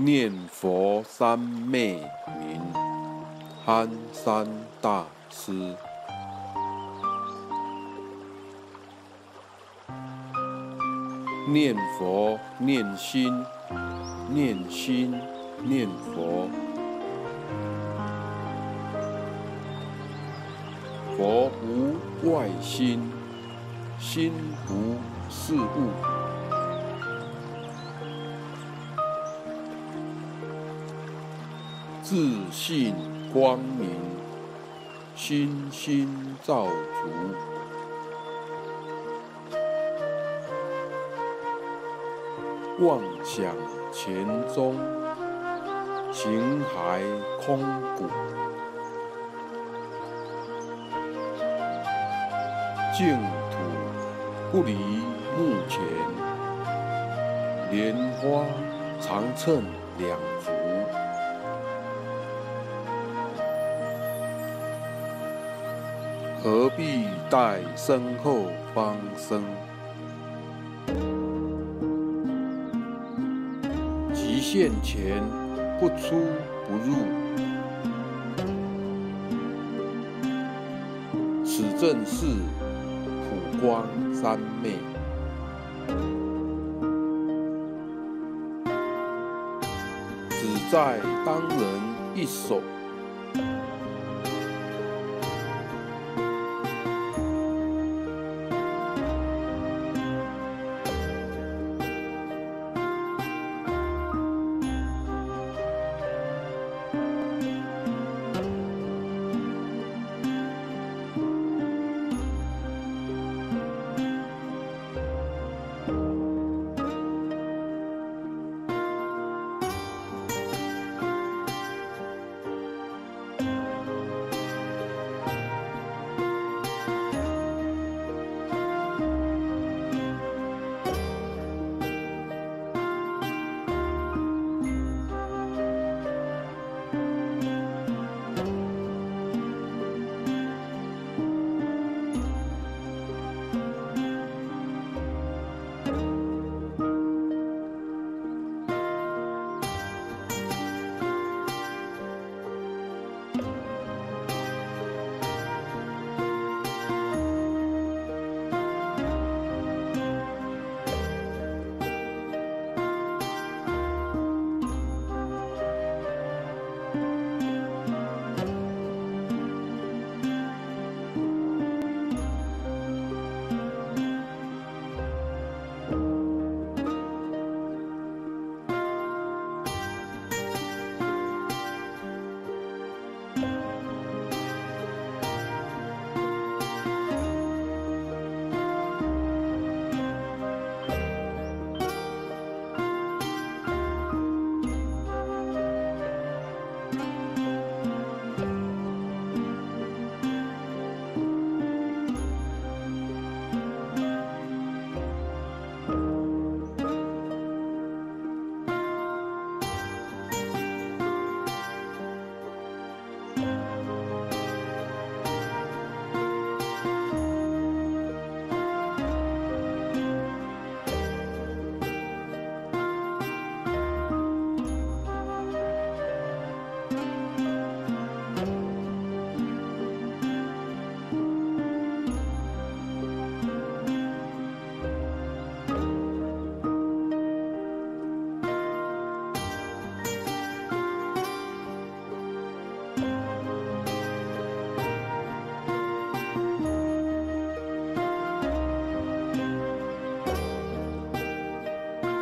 念佛三昧云，憨山大师。念佛念心，念心念佛。佛无外心，心无事物。自信光明，心心照足。妄想前踪，情骸空谷。净土不离目前，莲花常衬两足。何必待身后方生？极限前不出不入，此正是普光三昧。只在当人一手